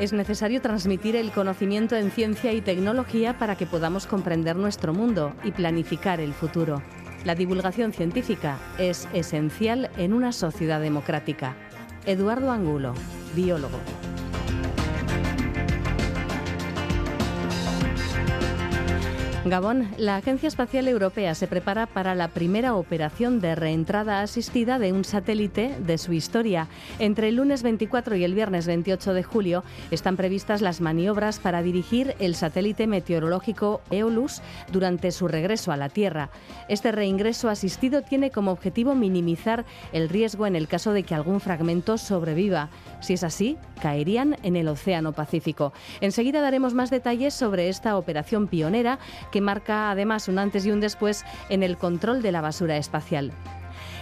Es necesario transmitir el conocimiento en ciencia y tecnología para que podamos comprender nuestro mundo y planificar el futuro. La divulgación científica es esencial en una sociedad democrática. Eduardo Angulo, biólogo. Gabón, la Agencia Espacial Europea se prepara para la primera operación de reentrada asistida de un satélite de su historia. Entre el lunes 24 y el viernes 28 de julio están previstas las maniobras para dirigir el satélite meteorológico Eolus durante su regreso a la Tierra. Este reingreso asistido tiene como objetivo minimizar el riesgo en el caso de que algún fragmento sobreviva. Si es así, caerían en el Océano Pacífico. Enseguida daremos más detalles sobre esta operación pionera que marca además un antes y un después en el control de la basura espacial.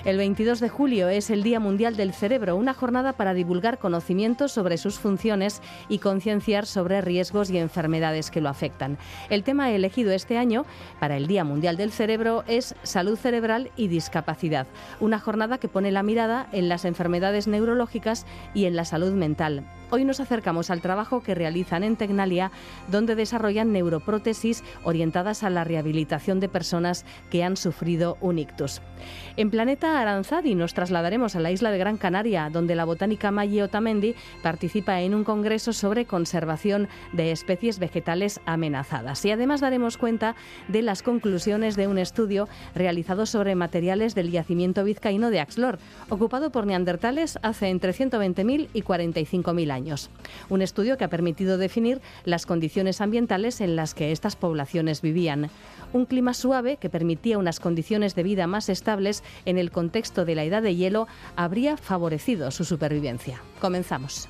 El 22 de julio es el Día Mundial del Cerebro, una jornada para divulgar conocimientos sobre sus funciones y concienciar sobre riesgos y enfermedades que lo afectan. El tema elegido este año para el Día Mundial del Cerebro es salud cerebral y discapacidad, una jornada que pone la mirada en las enfermedades neurológicas y en la salud mental. Hoy nos acercamos al trabajo que realizan en Tecnalia, donde desarrollan neuroprótesis orientadas a la rehabilitación de personas que han sufrido un ictus. En Planeta Aranzadi nos trasladaremos a la isla de Gran Canaria, donde la botánica Maggi Otamendi participa en un congreso sobre conservación de especies vegetales amenazadas. Y además daremos cuenta de las conclusiones de un estudio realizado sobre materiales del yacimiento vizcaíno de Axlor, ocupado por neandertales hace entre 120.000 y 45.000 años. Un estudio que ha permitido definir las condiciones ambientales en las que estas poblaciones vivían. Un clima suave que permitía unas condiciones de vida más estables en el contexto de la edad de hielo habría favorecido su supervivencia. Comenzamos.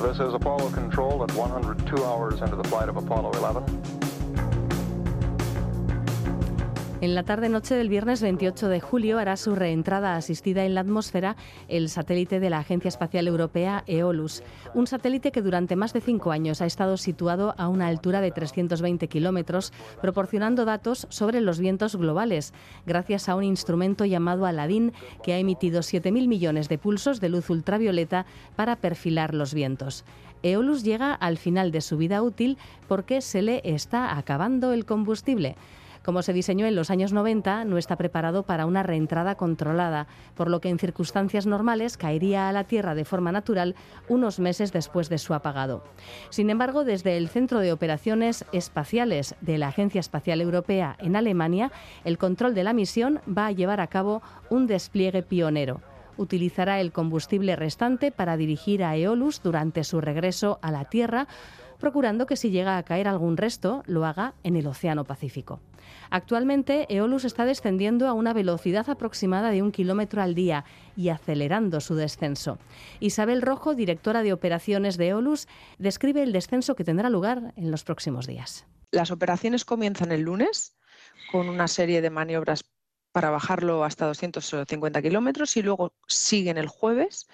This is Apollo Control at 102 hours the flight of Apollo 11. En la tarde-noche del viernes 28 de julio hará su reentrada asistida en la atmósfera el satélite de la Agencia Espacial Europea EOLUS, un satélite que durante más de cinco años ha estado situado a una altura de 320 kilómetros, proporcionando datos sobre los vientos globales, gracias a un instrumento llamado Aladín que ha emitido 7.000 millones de pulsos de luz ultravioleta para perfilar los vientos. EOLUS llega al final de su vida útil porque se le está acabando el combustible. Como se diseñó en los años 90, no está preparado para una reentrada controlada, por lo que en circunstancias normales caería a la Tierra de forma natural unos meses después de su apagado. Sin embargo, desde el Centro de Operaciones Espaciales de la Agencia Espacial Europea en Alemania, el control de la misión va a llevar a cabo un despliegue pionero utilizará el combustible restante para dirigir a Eolus durante su regreso a la Tierra, procurando que si llega a caer algún resto, lo haga en el Océano Pacífico. Actualmente, Eolus está descendiendo a una velocidad aproximada de un kilómetro al día y acelerando su descenso. Isabel Rojo, directora de operaciones de Eolus, describe el descenso que tendrá lugar en los próximos días. Las operaciones comienzan el lunes con una serie de maniobras para bajarlo hasta 250 kilómetros y luego siguen el jueves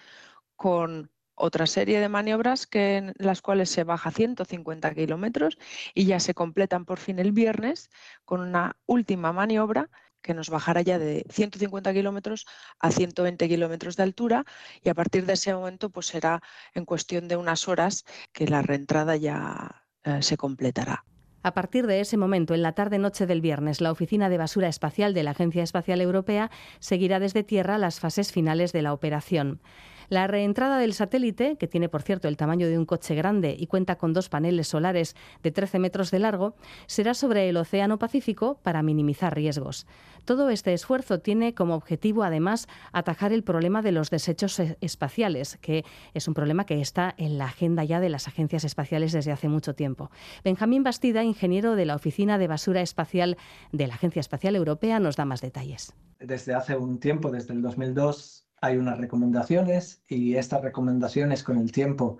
con otra serie de maniobras que, en las cuales se baja 150 kilómetros y ya se completan por fin el viernes con una última maniobra que nos bajará ya de 150 kilómetros a 120 kilómetros de altura y a partir de ese momento pues será en cuestión de unas horas que la reentrada ya eh, se completará. A partir de ese momento, en la tarde-noche del viernes, la Oficina de Basura Espacial de la Agencia Espacial Europea seguirá desde tierra las fases finales de la operación. La reentrada del satélite, que tiene por cierto el tamaño de un coche grande y cuenta con dos paneles solares de 13 metros de largo, será sobre el Océano Pacífico para minimizar riesgos. Todo este esfuerzo tiene como objetivo, además, atajar el problema de los desechos espaciales, que es un problema que está en la agenda ya de las agencias espaciales desde hace mucho tiempo. Benjamín Bastida, ingeniero de la Oficina de Basura Espacial de la Agencia Espacial Europea, nos da más detalles. Desde hace un tiempo, desde el 2002, hay unas recomendaciones y estas recomendaciones con el tiempo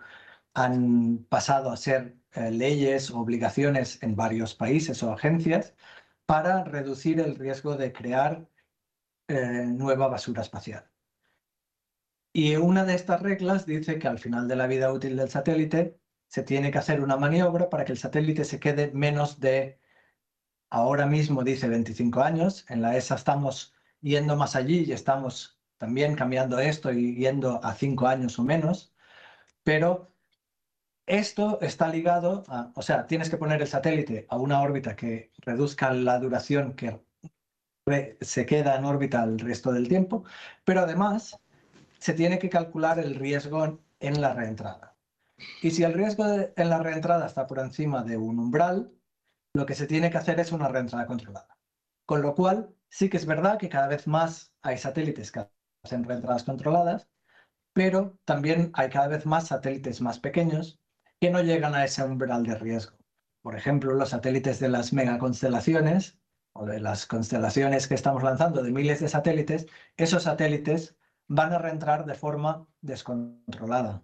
han pasado a ser eh, leyes o obligaciones en varios países o agencias para reducir el riesgo de crear eh, nueva basura espacial. Y una de estas reglas dice que al final de la vida útil del satélite se tiene que hacer una maniobra para que el satélite se quede menos de, ahora mismo dice 25 años, en la ESA estamos yendo más allí y estamos también cambiando esto y yendo a 5 años o menos, pero esto está ligado a, o sea, tienes que poner el satélite a una órbita que reduzca la duración que se queda en órbita el resto del tiempo, pero además se tiene que calcular el riesgo en la reentrada. Y si el riesgo en la reentrada está por encima de un umbral, lo que se tiene que hacer es una reentrada controlada. Con lo cual, sí que es verdad que cada vez más hay satélites que hacen reentradas controladas, pero también hay cada vez más satélites más pequeños que no llegan a ese umbral de riesgo. Por ejemplo, los satélites de las megaconstelaciones o de las constelaciones que estamos lanzando de miles de satélites, esos satélites van a reentrar de forma descontrolada.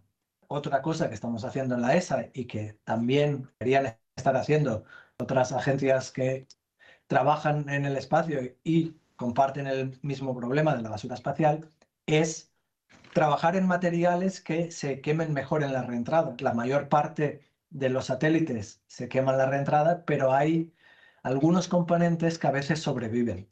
Otra cosa que estamos haciendo en la ESA y que también querían estar haciendo otras agencias que trabajan en el espacio y comparten el mismo problema de la basura espacial es trabajar en materiales que se quemen mejor en la reentrada. La mayor parte de los satélites se queman la reentrada, pero hay algunos componentes que a veces sobreviven.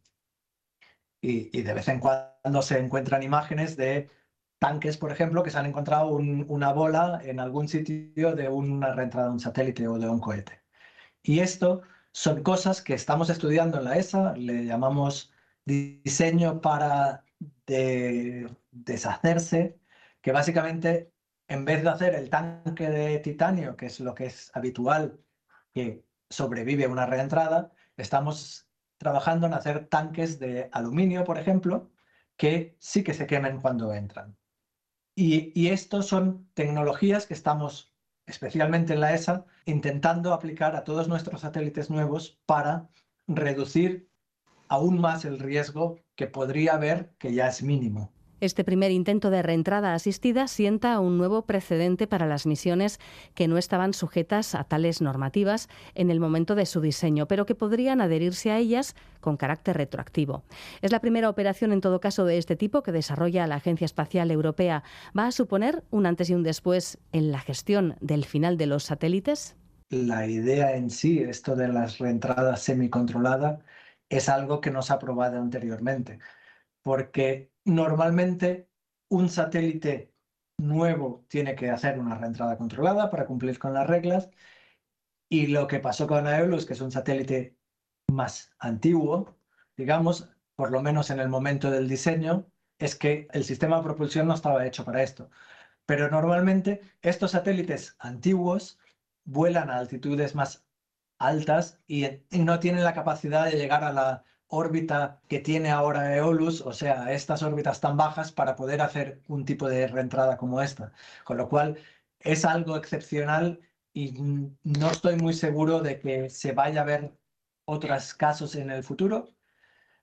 Y, de vez en cuando se encuentran imágenes de tanques, por ejemplo, que se han encontrado una bola en algún sitio de una reentrada de un satélite o de un cohete. Y esto son cosas que estamos estudiando en la ESA, le llamamos diseño para deshacerse, que básicamente en vez de hacer el tanque de titanio, que es lo que es habitual que sobrevive a una reentrada, estamos trabajando en hacer tanques de aluminio, por ejemplo, que sí que se quemen cuando entran. Y, y estos son tecnologías que estamos, especialmente en la ESA, intentando aplicar a todos nuestros satélites nuevos para reducir aún más el riesgo que podría haber, que ya es mínimo. Este primer intento de reentrada asistida sienta un nuevo precedente para las misiones que no estaban sujetas a tales normativas en el momento de su diseño, pero que podrían adherirse a ellas con carácter retroactivo. Es la primera operación en todo caso de este tipo que desarrolla la Agencia Espacial Europea. ¿Va a suponer un antes y un después en la gestión del final de los satélites? La idea en sí, esto de las reentradas semicontroladas, es algo que no se ha probado anteriormente, porque normalmente un satélite nuevo tiene que hacer una reentrada controlada para cumplir con las reglas y lo que pasó con Aeolus, que es un satélite más antiguo, digamos, por lo menos en el momento del diseño, es que el sistema de propulsión no estaba hecho para esto. Pero normalmente estos satélites antiguos vuelan a altitudes más altas y, no tienen la capacidad de llegar a la órbita que tiene ahora Eolus, o sea, estas órbitas tan bajas para poder hacer un tipo de reentrada como esta. Con lo cual, es algo excepcional y no estoy muy seguro de que se vaya a ver otros casos en el futuro.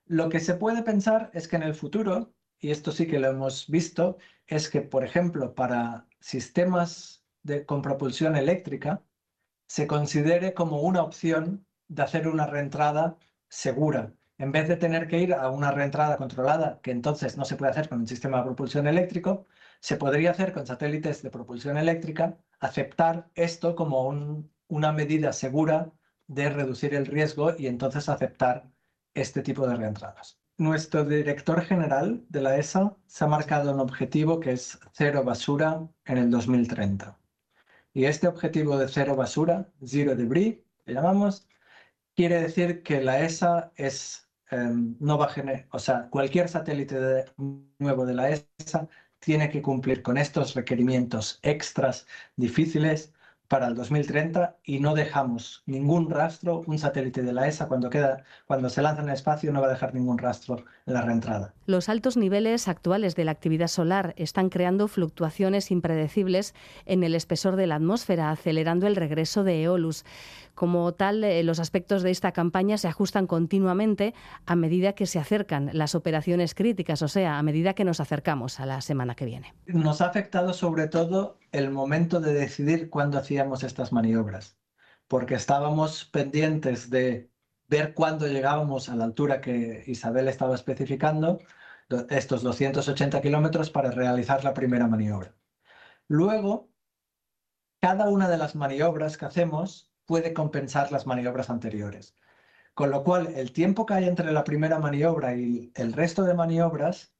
Lo que se puede pensar es que en el futuro, y esto sí que lo hemos visto, es que, por ejemplo, para sistemas de, con propulsión eléctrica, se considere como una opción de hacer una reentrada segura. En vez de tener que ir a una reentrada controlada, que entonces no se puede hacer con un sistema de propulsión eléctrico, se podría hacer con satélites de propulsión eléctrica, aceptar esto como una medida segura de reducir el riesgo y entonces aceptar este tipo de reentradas. Nuestro director general de la ESA se ha marcado un objetivo que es cero basura en el 2030. Y este objetivo de cero basura, zero debris, le llamamos, quiere decir que la ESA es, em, no va a generar, o sea, cualquier satélite nuevo de la ESA tiene que cumplir con estos requerimientos extras difíciles para el 2030 y no dejamos ningún rastro, un satélite de la ESA cuando, queda, cuando se lanza en el espacio no va a dejar ningún rastro en la reentrada. Los altos niveles actuales de la actividad solar están creando fluctuaciones impredecibles en el espesor de la atmósfera, acelerando el regreso de Eolus. Como tal, eh, los aspectos de esta campaña se ajustan continuamente a medida que se acercan las operaciones críticas, o sea, a medida que nos acercamos a la semana que viene. Nos ha afectado sobre todo el momento de decidir cuándo hacíamos estas maniobras, porque estábamos pendientes de ver cuándo llegábamos a la altura que Isabel estaba especificando, estos 280 kilómetros para realizar la primera maniobra. Luego, cada una de las maniobras que hacemos puede compensar las maniobras anteriores. Con lo cual, el tiempo que hay entre la primera maniobra y el resto de maniobras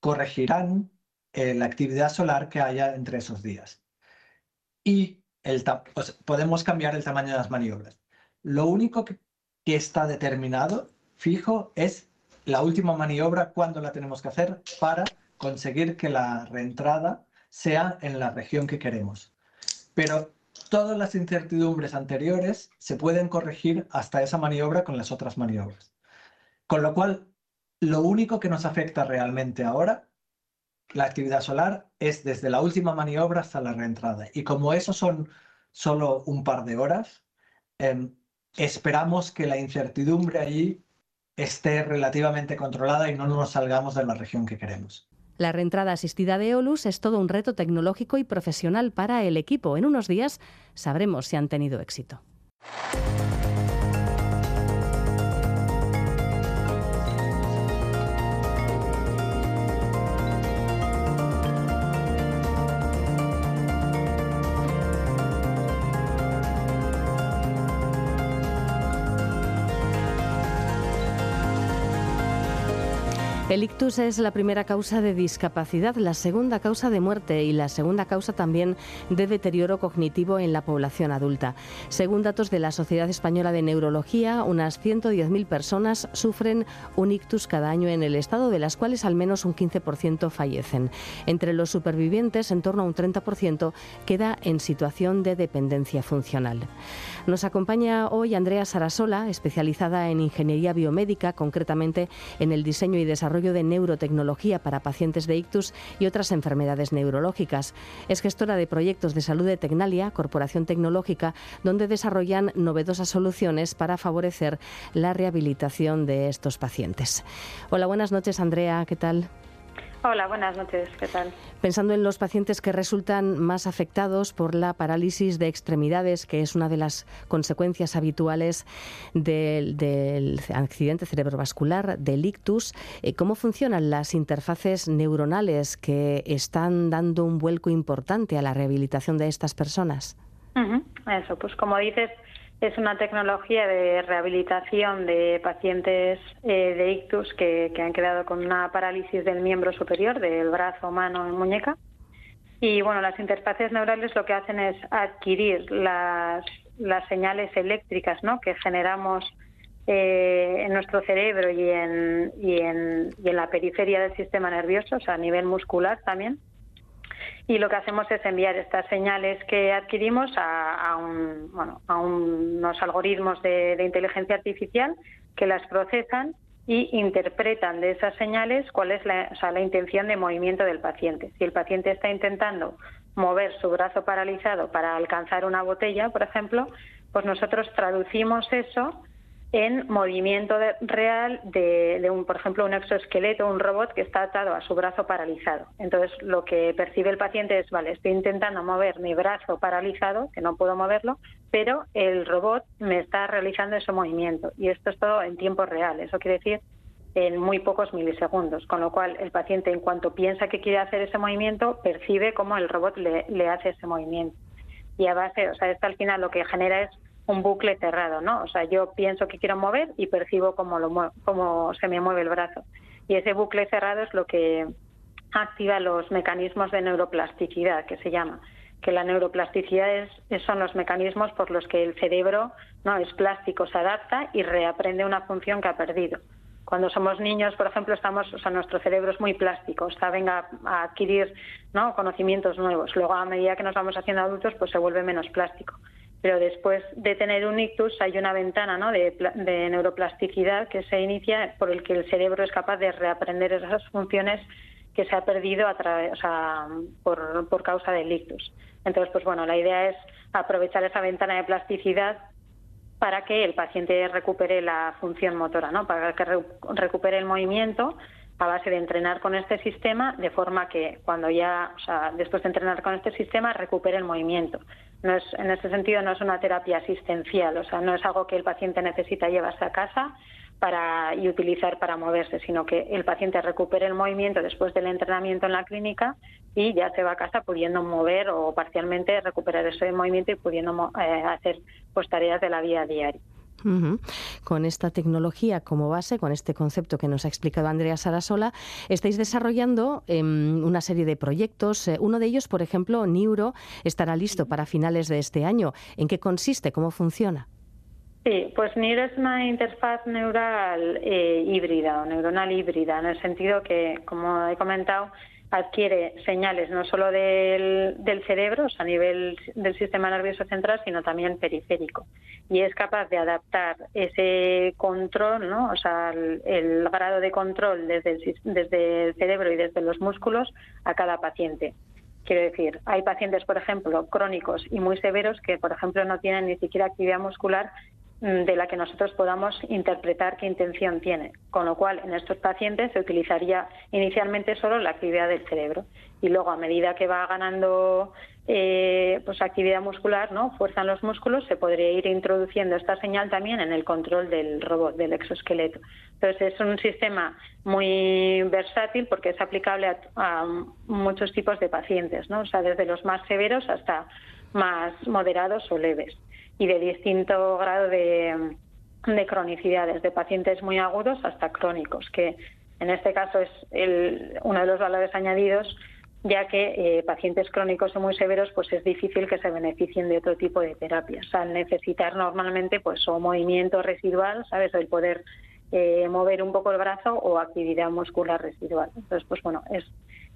corregirán eh, la actividad solar que haya entre esos días. Y el podemos cambiar el tamaño de las maniobras. Lo único que, que está determinado, fijo, es la última maniobra, cuándo la tenemos que hacer para conseguir que la reentrada sea en la región que queremos. Pero todas las incertidumbres anteriores se pueden corregir hasta esa maniobra con las otras maniobras. Con lo cual, lo único que nos afecta realmente ahora, la actividad solar, es desde la última maniobra hasta la reentrada. Y como eso son solo un par de horas, em, esperamos que la incertidumbre allí esté relativamente controlada y no nos salgamos de la región que queremos. La reentrada asistida de Eolus es todo un reto tecnológico y profesional para el equipo. En unos días sabremos si han tenido éxito. El ictus es la primera causa de discapacidad, la segunda causa de muerte y la segunda causa también de deterioro cognitivo en la población adulta. Según datos de la Sociedad Española de Neurología, unas 110.000 personas sufren un ictus cada año en el Estado, de las cuales al menos un 15% fallecen. Entre los supervivientes, en torno a un 30% queda en situación de dependencia funcional. Nos acompaña hoy Andrea Sarasola, especializada en ingeniería biomédica, concretamente en el diseño y desarrollo de neurotecnología para pacientes de ictus y otras enfermedades neurológicas. Es gestora de proyectos de salud de Tecnalia, corporación tecnológica, donde desarrollan novedosas soluciones para favorecer la rehabilitación de estos pacientes. Hola, buenas noches, Andrea, ¿qué tal? Hola, buenas noches, ¿qué tal? Pensando en los pacientes que resultan más afectados por la parálisis de extremidades, que es una de las consecuencias habituales del, accidente cerebrovascular, del ictus, eh, ¿cómo funcionan las interfaces neuronales que están dando un vuelco importante a la rehabilitación de estas personas? Eso, pues como dices, es una tecnología de rehabilitación de pacientes eh, de ictus que, han quedado con una parálisis del miembro superior, del brazo, mano y muñeca. Y bueno, las interfaces neurales lo que hacen es adquirir las, señales eléctricas ¿no? que generamos eh, en nuestro cerebro y en, y, en, y en la periferia del sistema nervioso, o sea, a nivel muscular también y lo que hacemos es enviar estas señales que adquirimos a, unos algoritmos de, inteligencia artificial que las procesan y interpretan de esas señales cuál es la, la intención de movimiento del paciente. Si el paciente está intentando mover su brazo paralizado para alcanzar una botella, por ejemplo, pues nosotros traducimos eso en movimiento real de, un, por ejemplo, un exoesqueleto, un robot que está atado a su brazo paralizado. Entonces, lo que percibe el paciente es, vale, estoy intentando mover mi brazo paralizado, que no puedo moverlo, pero el robot me está realizando ese movimiento. Y esto es todo en tiempo real. Eso quiere decir en muy pocos milisegundos, con lo cual el paciente en cuanto piensa que quiere hacer ese movimiento, percibe cómo el robot le, le hace ese movimiento. Y a base, o sea, esto al final lo que genera es un bucle cerrado, ¿no? O sea, yo pienso que quiero mover y percibo cómo, lo se me mueve el brazo. Y ese bucle cerrado es lo que activa los mecanismos de neuroplasticidad, que se llama. Que la neuroplasticidad es, son los mecanismos por los que el cerebro no es plástico, se adapta y reaprende una función que ha perdido. cuando somos niños, por ejemplo, estamos, o sea, nuestro cerebro es muy plástico, sea, venga a adquirir ¿no? conocimientos nuevos. Luego, a medida que nos vamos haciendo adultos, pues se vuelve menos plástico. Pero después de tener un ictus hay una ventana de, neuroplasticidad que se inicia por el que el cerebro es capaz de reaprender esas funciones que se ha perdido a o sea, por, causa del ictus. Entonces, pues bueno, la idea es aprovechar esa ventana de plasticidad para que el paciente recupere la función motora, ¿no? para que recupere el movimiento a base de entrenar con este sistema, de forma que cuando ya, o sea, después de entrenar con este sistema, recupere el movimiento. No es, en ese sentido no es una terapia asistencial, o sea, no es algo que el paciente necesita llevarse a casa para, y utilizar para moverse, sino que el paciente recupere el movimiento después del entrenamiento en la clínica y ya se va a casa pudiendo mover o parcialmente recuperar ese movimiento y pudiendo eh, hacer pues, tareas de la vida diaria. Con esta tecnología como base, con este concepto que nos ha explicado Andrea Sarasola, estáis desarrollando em, una serie de proyectos. Eh, uno de ellos, por ejemplo, Neuro, estará listo para finales de este año. ¿En qué consiste? ¿Cómo funciona? Sí, pues Neuro es una interfaz neural eh, híbrida o neuronal híbrida, en el sentido que, como he comentado, adquiere señales no solo del, cerebro, a nivel del sistema nervioso central, sino también periférico. Y es capaz de adaptar ese control, ¿no? o sea, el, grado de control desde el, desde el cerebro y desde los músculos a cada paciente. Quiero decir, hay pacientes, por ejemplo, crónicos y muy severos que, por ejemplo, no tienen ni siquiera actividad muscular de la que nosotros podamos interpretar qué intención tiene. Con lo cual, en estos pacientes se utilizaría inicialmente solo la actividad del cerebro y luego, a medida que va ganando eh, pues actividad muscular, no, fuerza en los músculos, se podría ir introduciendo esta señal también en el control del robot, del exoesqueleto. Entonces, es un sistema muy versátil porque es aplicable a, a muchos tipos de pacientes, ¿no? O sea, desde los más severos hasta más moderados o leves y de distinto grado de, cronicidad, desde pacientes muy agudos hasta crónicos, que en este caso es uno de los valores añadidos, ya que eh, pacientes crónicos o muy severos pues es difícil que se beneficien de otro tipo de terapias, al necesitar normalmente pues o movimiento residual, ¿sabes? el poder eh, mover un poco el brazo o actividad muscular residual. Entonces, pues bueno, es,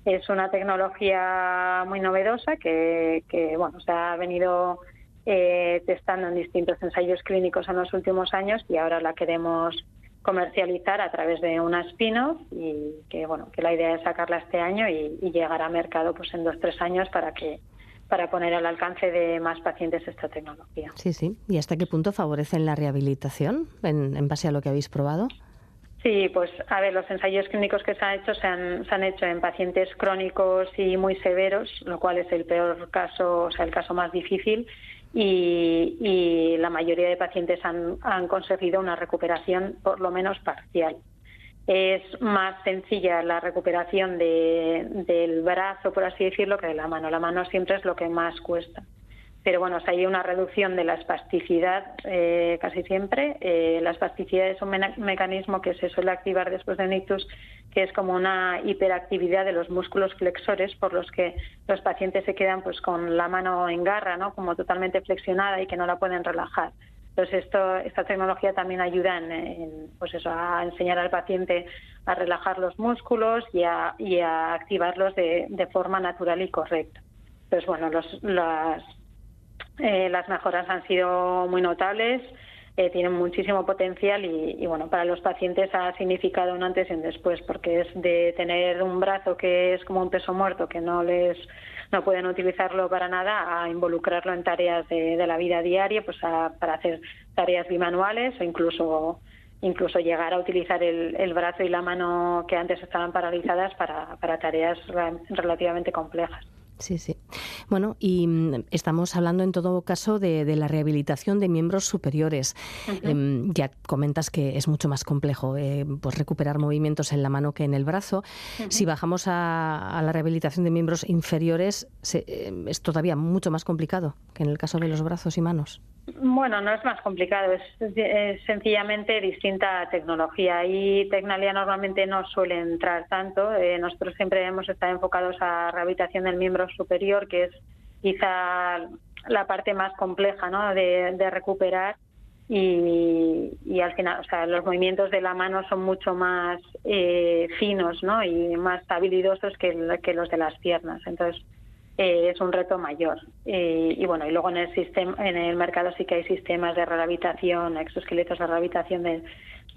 es una tecnología muy novedosa que, que bueno, se ha venido eh, testando en distintos ensayos clínicos en los últimos años y ahora la queremos comercializar a través de una spin-off y que bueno que la idea es sacarla este año y, llegar a mercado pues en dos tres años para que para poner al alcance de más pacientes esta tecnología. Sí, sí. ¿Y hasta qué punto favorecen la rehabilitación en, en base a lo que habéis probado? Sí, pues a ver, los ensayos clínicos que se han hecho se han, se han hecho en pacientes crónicos y muy severos, lo cual es el peor caso, o sea, el caso más difícil y, la mayoría de pacientes han, conseguido una recuperación por lo menos parcial. Es más sencilla la recuperación del brazo, por así decirlo, que de la mano. La mano siempre es lo que más cuesta pero bueno, si hay una reducción de la espasticidad eh, casi siempre. Eh, la espasticidad es un mecanismo que se suele activar después de un ictus, que es como una hiperactividad de los músculos flexores, por los que los pacientes se quedan pues con la mano en garra, ¿no? como totalmente flexionada y que no la pueden relajar. Entonces, esto, esta tecnología también ayuda pues a enseñar al paciente a relajar los músculos y a, activarlos de, forma natural y correcta. Entonces, bueno, las eh, las mejoras han sido muy notables, eh, tienen muchísimo potencial y, bueno, para los pacientes ha significado un antes y un después, porque es de tener un brazo que es como un peso muerto, que no les no pueden utilizarlo para nada, a involucrarlo en tareas de, la vida diaria, pues para hacer tareas bimanuales o incluso incluso llegar a utilizar el, el, brazo y la mano que antes estaban paralizadas para, para tareas relativamente complejas. Sí, sí. Bueno, y mm, estamos hablando en todo caso de, la rehabilitación de miembros superiores. Em, ya comentas que es mucho más complejo eh, pues recuperar movimientos en la mano que en el brazo. Si bajamos a, la rehabilitación de miembros inferiores, em, es todavía mucho más complicado que en el caso de los brazos y manos. Bueno, no es más complicado, es, sencillamente distinta tecnología. Y Tecnalia normalmente no suele entrar tanto. Eh, nosotros siempre hemos estado enfocados a rehabilitación del miembro superior, que es quizá la parte más compleja ¿no? de, recuperar y, al final, o sea, los movimientos de la mano son mucho más eh, finos, ¿no? Y más habilidosos que los de las piernas. Entonces, eh, es un reto mayor. Eh, y bueno, y luego en el sistema, en el mercado sí que hay sistemas de rehabilitación, exoesqueletos de rehabilitación del,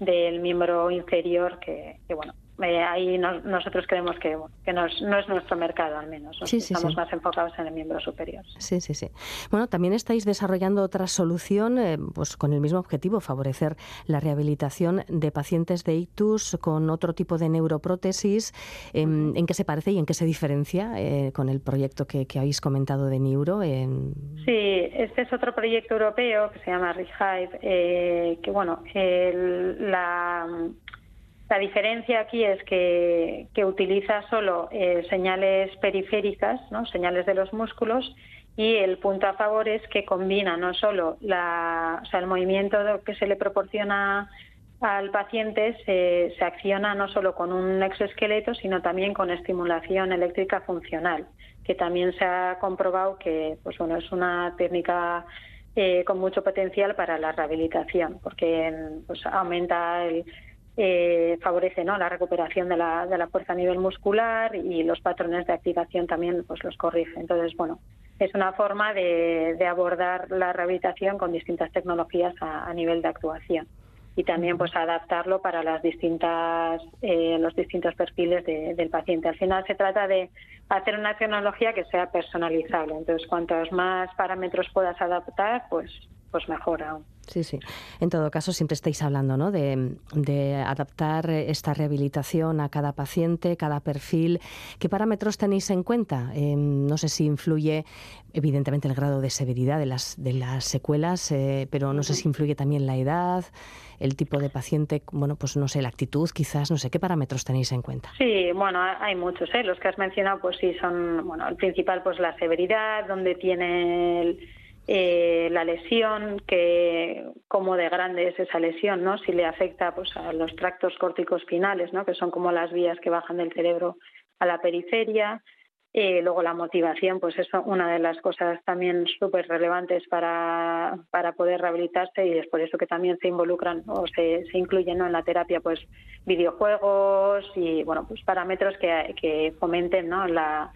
del miembro inferior que, que bueno, eh, ahí nosotros creemos que, que no, es, nuestro mercado al menos. Estamos más enfocados en el miembro superior. Sí, sí, sí. Bueno, también estáis desarrollando otra solución eh, pues con el mismo objetivo, favorecer la rehabilitación de pacientes de ictus con otro tipo de neuroprótesis. Em, ¿En qué se parece y en qué se diferencia eh, con el proyecto que, habéis comentado de Neuro? Sí, este es otro proyecto europeo que se llama Rehive, que bueno, la la diferencia aquí es que, utiliza solo eh, señales periféricas, ¿no? señales de los músculos, y el punto a favor es que combina no solo la, o sea, el movimiento que se le proporciona al paciente se, se, acciona no solo con un exoesqueleto, sino también con estimulación eléctrica funcional, que también se ha comprobado que pues bueno, es una técnica eh, con mucho potencial para la rehabilitación, porque pues, aumenta el, eh, favorece ¿no? la recuperación de la, de la fuerza a nivel muscular y los patrones de activación también pues los corrige. Entonces, bueno, es una forma de, abordar la rehabilitación con distintas tecnologías a, nivel de actuación y también pues adaptarlo para las distintas eh, los distintos perfiles del paciente. Al final se trata de hacer una tecnología que sea personalizable. Entonces, cuantos más parámetros puedas adaptar, pues pues mejor aún. Sí, sí. En todo caso, siempre estáis hablando ¿no? de, adaptar esta rehabilitación a cada paciente, cada perfil. ¿Qué parámetros tenéis en cuenta? Em, no sé si influye, evidentemente, el grado de severidad de las, de las secuelas, eh, pero no sé si influye también la edad, el tipo de paciente, bueno, pues no sé, la actitud, quizás, no sé, ¿qué parámetros tenéis en cuenta? Sí, bueno, hay muchos, ¿eh? Los que has mencionado, pues sí, son, bueno, el principal, pues la severidad, donde tiene el eh, la lesión, que cómo de grande es esa lesión, ¿no? Si le afecta pues a los tractos córticos finales, ¿no? Que son como las vías que bajan del cerebro a la periferia. Eh, luego la motivación, pues es una de las cosas también súper relevantes para, para poder rehabilitarse y es por eso que también se involucran o se, se incluyen en la terapia pues videojuegos y bueno pues parámetros que, que fomenten ¿no? la,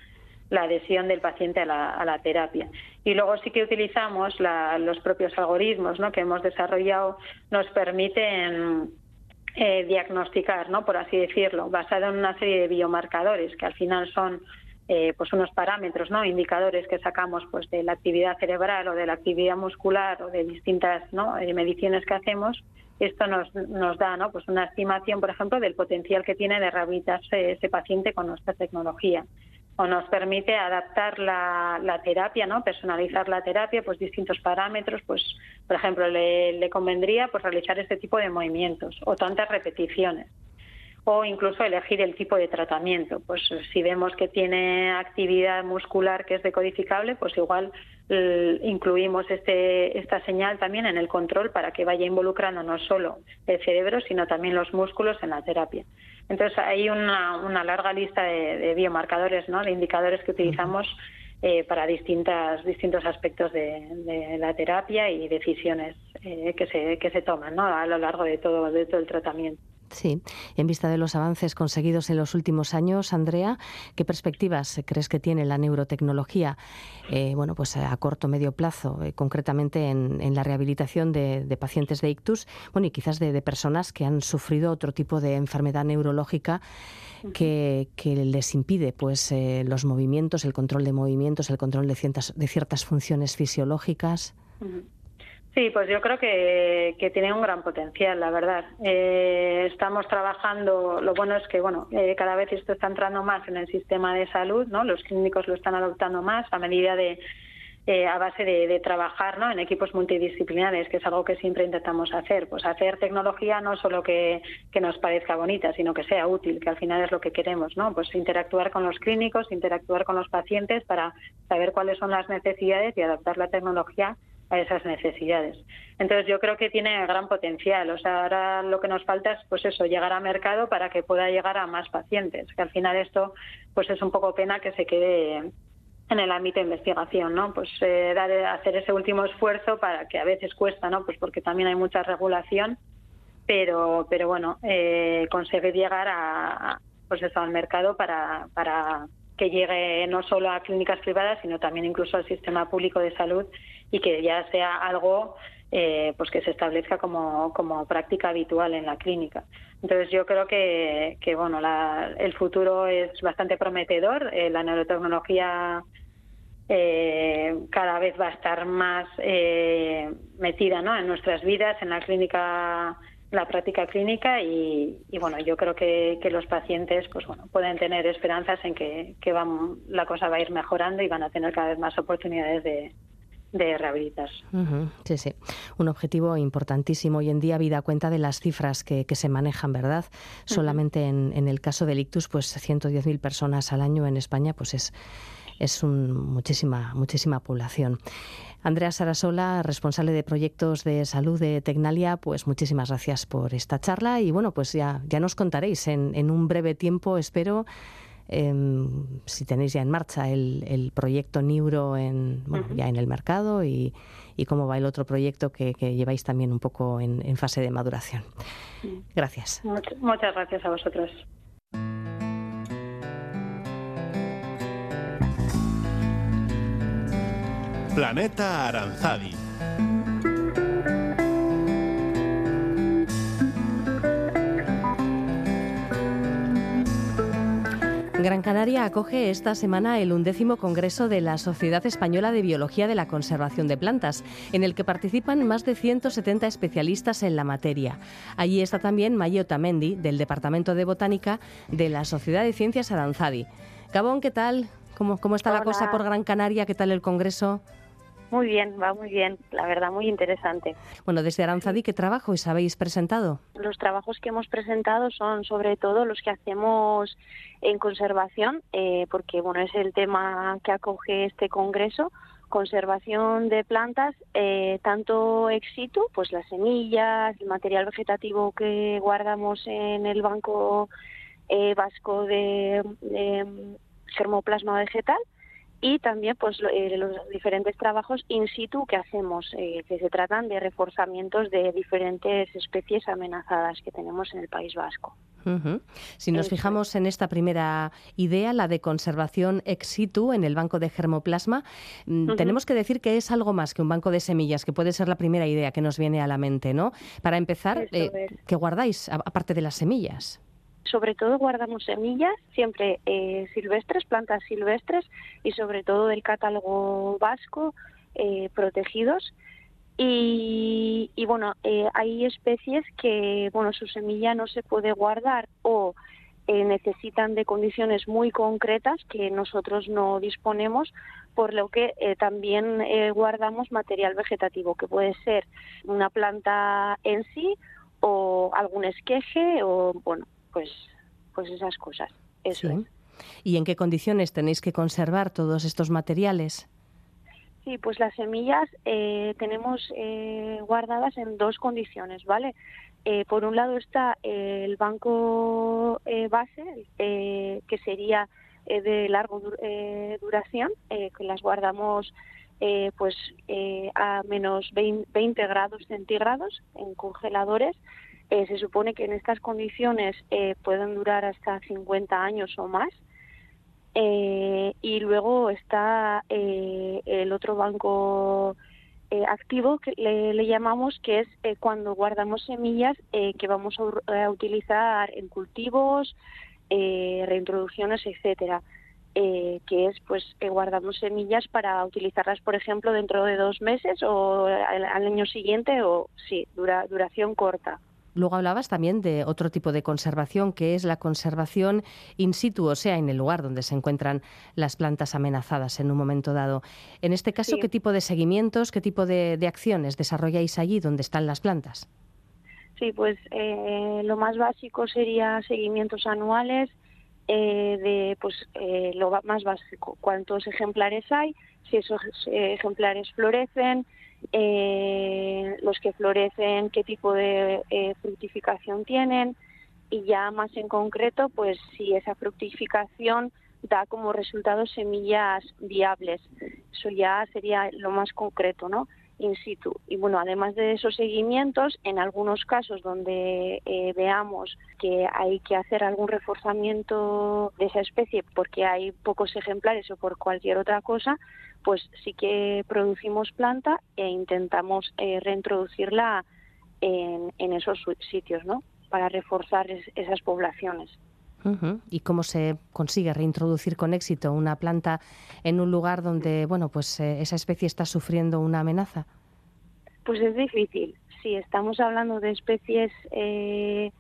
la adhesión del paciente a la, terapia. Y luego sí que utilizamos los propios algoritmos ¿no? que hemos desarrollado, nos permiten eh, diagnosticar, ¿no? por así decirlo, basado en una serie de biomarcadores que al final son eh, pues unos parámetros, ¿no? indicadores que sacamos pues de la actividad cerebral o de la actividad muscular o de distintas. Eh, mediciones que hacemos. Esto nos, nos da ¿no? pues una estimación, por ejemplo, del potencial que tiene de rehabilitarse ese paciente con nuestra tecnología o nos permite adaptar la, terapia, ¿no? Personalizar la terapia, pues distintos parámetros, pues por ejemplo le, convendría pues realizar este tipo de movimientos o tantas repeticiones o incluso elegir el tipo de tratamiento. Pues si vemos que tiene actividad muscular que es decodificable, pues igual incluimos este, esta señal también en el control para que vaya involucrando no solo el cerebro, sino también los músculos en la terapia. Entonces hay una, una larga lista de, biomarcadores, ¿no? de indicadores que utilizamos eh, para distintas, distintos aspectos de, la terapia y decisiones eh, que, se, que se toman ¿no? a lo largo de todo, de todo el tratamiento. Sí, en vista de los avances conseguidos en los últimos años, Andrea, ¿qué perspectivas crees que tiene la neurotecnología, eh, bueno, pues a corto o medio plazo, eh, concretamente en, la rehabilitación de, pacientes de ictus, bueno, y quizás de, personas que han sufrido otro tipo de enfermedad neurológica que, les impide, pues, eh, los movimientos, el control de movimientos, el control de ciertas, de ciertas funciones fisiológicas? Sí, pues yo creo que, que tiene un gran potencial, la verdad. Eh, estamos trabajando, lo bueno es que bueno, eh, cada vez esto está entrando más en el sistema de salud, ¿no? Los clínicos lo están adoptando más a medida de eh, a base de, trabajar ¿no? en equipos multidisciplinares, que es algo que siempre intentamos hacer. Pues hacer tecnología no solo que, que, nos parezca bonita, sino que sea útil, que al final es lo que queremos, ¿no? Pues interactuar con los clínicos, interactuar con los pacientes para saber cuáles son las necesidades y adaptar la tecnología a esas necesidades. Entonces yo creo que tiene gran potencial. O sea, ahora lo que nos falta es pues eso, llegar a mercado para que pueda llegar a más pacientes. Que al final esto pues es un poco pena que se quede en el ámbito de investigación, ¿no? Pues eh, dar, hacer ese último esfuerzo para que a veces cuesta, ¿no? Pues porque también hay mucha regulación, pero, pero bueno, eh, conseguir llegar a, pues eso, al mercado para, para que llegue no solo a clínicas privadas, sino también incluso al sistema público de salud y que ya sea algo eh, pues que se establezca como, como práctica habitual en la clínica. Entonces yo creo que, que bueno, la, el futuro es bastante prometedor. Eh, la neurotecnología eh, cada vez va a estar más eh, metida ¿no? en nuestras vidas, en la clínica, la práctica clínica y, bueno, yo creo que, que, los pacientes pues bueno pueden tener esperanzas en que, que van, la cosa va a ir mejorando y van a tener cada vez más oportunidades de, de rehabilitar. Sí, sí. Un objetivo importantísimo. Hoy en día, vida cuenta de las cifras que, que se manejan, ¿verdad? Solamente en, en, el caso del ictus, pues 110.000 personas al año en España, pues es, es un, muchísima, muchísima población. Andrea Sarasola, responsable de proyectos de salud de Tecnalia, pues muchísimas gracias por esta charla y bueno, pues ya, ya nos contaréis en, en un breve tiempo, espero, eh, si tenéis ya en marcha el, el proyecto Neuro en, bueno, uh -huh. ya en el mercado y, y, cómo va el otro proyecto que, que lleváis también un poco en, en fase de maduración. Gracias. Muchas gracias a vosotros. Planeta Aranzadi. Gran Canaria acoge esta semana el undécimo Congreso de la Sociedad Española de Biología de la Conservación de Plantas, en el que participan más de 170 especialistas en la materia. Allí está también Mayo Tamendi, del Departamento de Botánica de la Sociedad de Ciencias Aranzadi. Gabón, ¿qué tal? ¿Cómo, cómo está Hola. la cosa por Gran Canaria? ¿Qué tal el Congreso? Muy bien, va muy bien, la verdad, muy interesante. Bueno, desde Aranzadi, ¿qué trabajos habéis presentado? Los trabajos que hemos presentado son sobre todo los que hacemos en conservación, eh, porque bueno, es el tema que acoge este congreso, conservación de plantas, eh, tanto ex situ, pues las semillas, el material vegetativo que guardamos en el banco eh, vasco de, de germoplasma vegetal, y también pues eh, los diferentes trabajos in situ que hacemos eh, que se tratan de reforzamientos de diferentes especies amenazadas que tenemos en el País Vasco. Uh -huh. Si nos Eso. fijamos en esta primera idea, la de conservación ex situ en el banco de germoplasma, uh -huh. tenemos que decir que es algo más que un banco de semillas, que puede ser la primera idea que nos viene a la mente, ¿no? Para empezar, eh, ¿qué guardáis aparte de las semillas? Sobre todo guardamos semillas, siempre eh, silvestres, plantas silvestres y sobre todo del catálogo vasco, eh, protegidos. Y, bueno, eh, hay especies que, bueno, su semilla no se puede guardar o necesitan de condiciones muy concretas que nosotros no disponemos, por lo que también guardamos material vegetativo, que puede ser una planta en sí o algún esqueje o, bueno, pues, pues esas cosas. Eso sí. es. ¿Y en qué condiciones tenéis que conservar todos estos materiales? Sí, pues las semillas eh, tenemos eh, guardadas en dos condiciones, ¿vale? Eh, por un lado está el banco base, que sería de largo duración, que las guardamos pues a menos 20, 20 grados centígrados en congeladores eh, se supone que en estas condiciones eh, pueden durar hasta 50 años o más. Eh, y luego está el otro banco activo que le, llamamos, que es cuando guardamos semillas que vamos a, a, utilizar en cultivos, reintroducciones, etcétera. que es pues guardamos semillas para utilizarlas por ejemplo dentro de dos meses o al, al año siguiente o sí dura, duración corta Luego hablabas también de otro tipo de conservación, que es la conservación in situ, o sea, en el lugar donde se encuentran las plantas amenazadas en un momento dado. En este caso, sí. ¿qué tipo de seguimientos, qué tipo de, de, acciones desarrolláis allí donde están las plantas? Sí, pues eh, lo más básico sería seguimientos anuales eh, de pues eh, lo más básico, cuántos ejemplares hay, si esos ejemplares florecen, eh, los que florecen, qué tipo de eh, fructificación tienen y ya más en concreto, pues si esa fructificación da como resultado semillas viables. Eso ya sería lo más concreto, ¿no? in situ. Y bueno, además de esos seguimientos, en algunos casos donde eh, veamos que hay que hacer algún reforzamiento de esa especie porque hay pocos ejemplares o por cualquier otra cosa, pues sí que producimos planta e intentamos eh, reintroducirla en, en, esos sitios, ¿no? Para reforzar esas poblaciones. ¿Y cómo se consigue reintroducir con éxito una planta en un lugar donde, bueno, pues eh, esa especie está sufriendo una amenaza? Pues es difícil. Sí, estamos hablando de especies eh,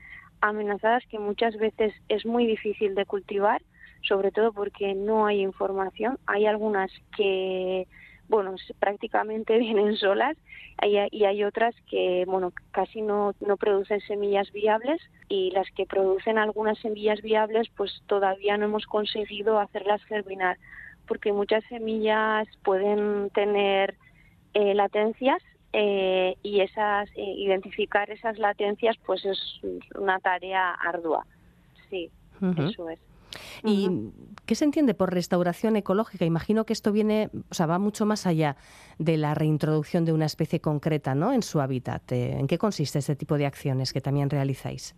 amenazadas que muchas veces es muy difícil de cultivar, sobre todo porque no hay información. Hay algunas que bueno, prácticamente vienen solas y hay otras que, bueno, casi no, no producen semillas viables y las que producen algunas semillas viables, pues todavía no hemos conseguido hacerlas germinar, porque muchas semillas pueden tener eh, latencias eh, y esas eh, identificar esas latencias, pues es una tarea ardua. Sí, eso es. ¿Y qué se entiende por restauración ecológica? Imagino que esto viene, o sea, va mucho más allá de la reintroducción de una especie concreta, ¿no? En su hábitat. Eh, ¿En qué consiste este tipo de acciones que también realizáis?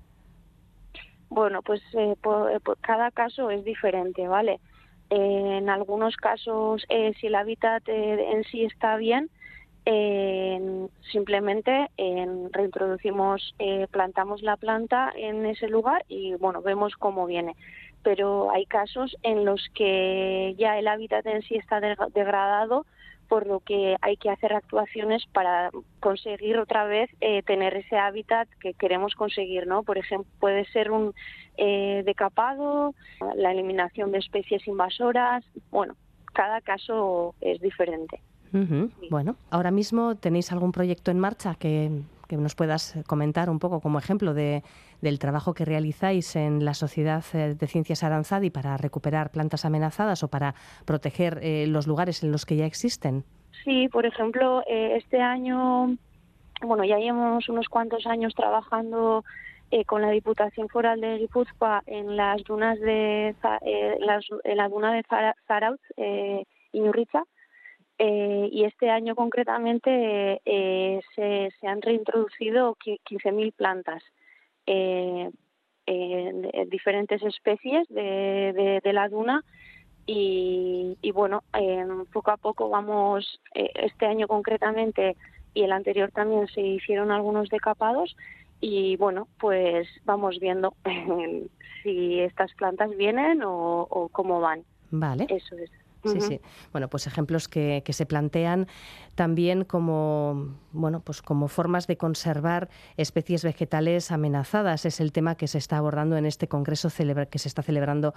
Bueno, pues eh, eh, cada caso es diferente, ¿vale? en algunos casos, si el hábitat en sí está bien, simplemente reintroducimos, plantamos la planta en ese lugar y bueno, vemos cómo viene pero hay casos en los que ya el hábitat en sí está degradado, por lo que hay que hacer actuaciones para conseguir otra vez eh, tener ese hábitat que queremos conseguir, ¿no? Por ejemplo, puede ser un eh, decapado, la eliminación de especies invasoras, bueno, cada caso es diferente. Bueno, ahora mismo tenéis algún proyecto en marcha que que nos puedas comentar un poco como ejemplo de, del trabajo que realizáis en la Sociedad eh, de Ciencias Aranzadi para recuperar plantas amenazadas o para proteger eh, los lugares en los que ya existen. Sí, por ejemplo, eh, este año, bueno, ya llevamos unos cuantos años trabajando con la Diputación Foral de Guipúzcoa en las dunas de en la duna de Zarautz, eh, Iñurriza, eh, y este año concretamente eh, se, se, han reintroducido 15.000 plantas, eh, diferentes especies de, de, la duna y, y bueno, poco a poco vamos, este año concretamente y el anterior también se hicieron algunos decapados y bueno, pues vamos viendo si estas plantas vienen o, o cómo van. Vale. Eso es. Sí, sí. Bueno, pues ejemplos que, que, se plantean también como, bueno, pues como formas de conservar especies vegetales amenazadas. Es el tema que se está abordando en este congreso que se está celebrando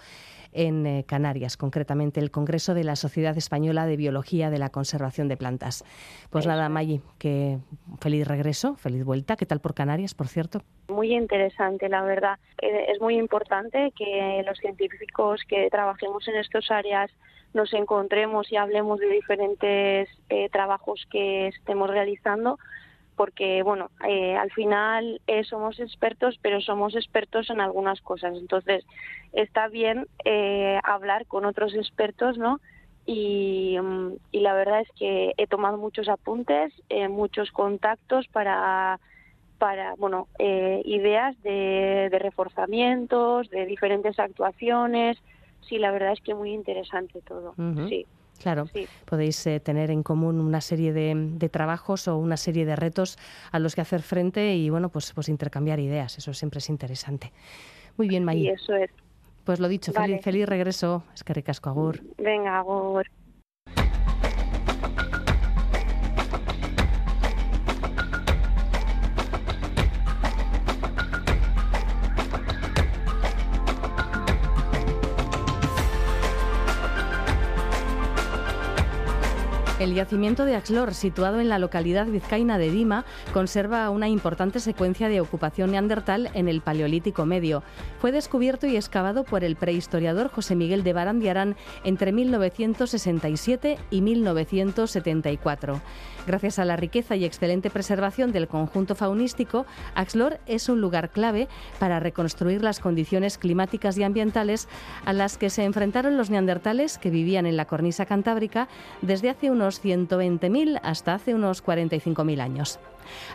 en eh, Canarias, concretamente el Congreso de la Sociedad Española de Biología de la Conservación de Plantas. Pues nada, Maggi, que feliz regreso, feliz vuelta. ¿Qué tal por Canarias, por cierto? Muy interesante, la verdad. Eh, es muy importante que los científicos que trabajemos en estas áreas nos encontremos y hablemos de diferentes eh, trabajos que estemos realizando, porque bueno, eh, al final somos expertos, pero somos expertos en algunas cosas. Entonces, está bien hablar con otros expertos, ¿no? Mm, y, la verdad es que he tomado muchos apuntes, muchos contactos para para bueno ideas de, de reforzamientos, de diferentes actuaciones, sí, la verdad es que muy interesante todo. Sí. Claro, podéis eh, tener en común una serie de, trabajos o una serie de retos a los que hacer frente y bueno, pues, pues intercambiar ideas. Eso siempre es interesante. Muy bien, May. Sí, eso es. Pues lo dicho, feliz, feliz regreso. Es que ricasco, Agur. Venga, Agur. El yacimiento de Axlor, situado en la localidad vizcaína de Dima, conserva una importante secuencia de ocupación neandertal en el Paleolítico Medio. Fue descubierto y excavado por el prehistoriador José Miguel de Barandiarán entre 1967 y 1974. Gracias a la riqueza y excelente preservación del conjunto faunístico, Axlor es un lugar clave para reconstruir las condiciones climáticas y ambientales a las que se enfrentaron los neandertales que vivían en la cornisa cantábrica desde hace unos 120.000 hasta hace unos 45.000 años.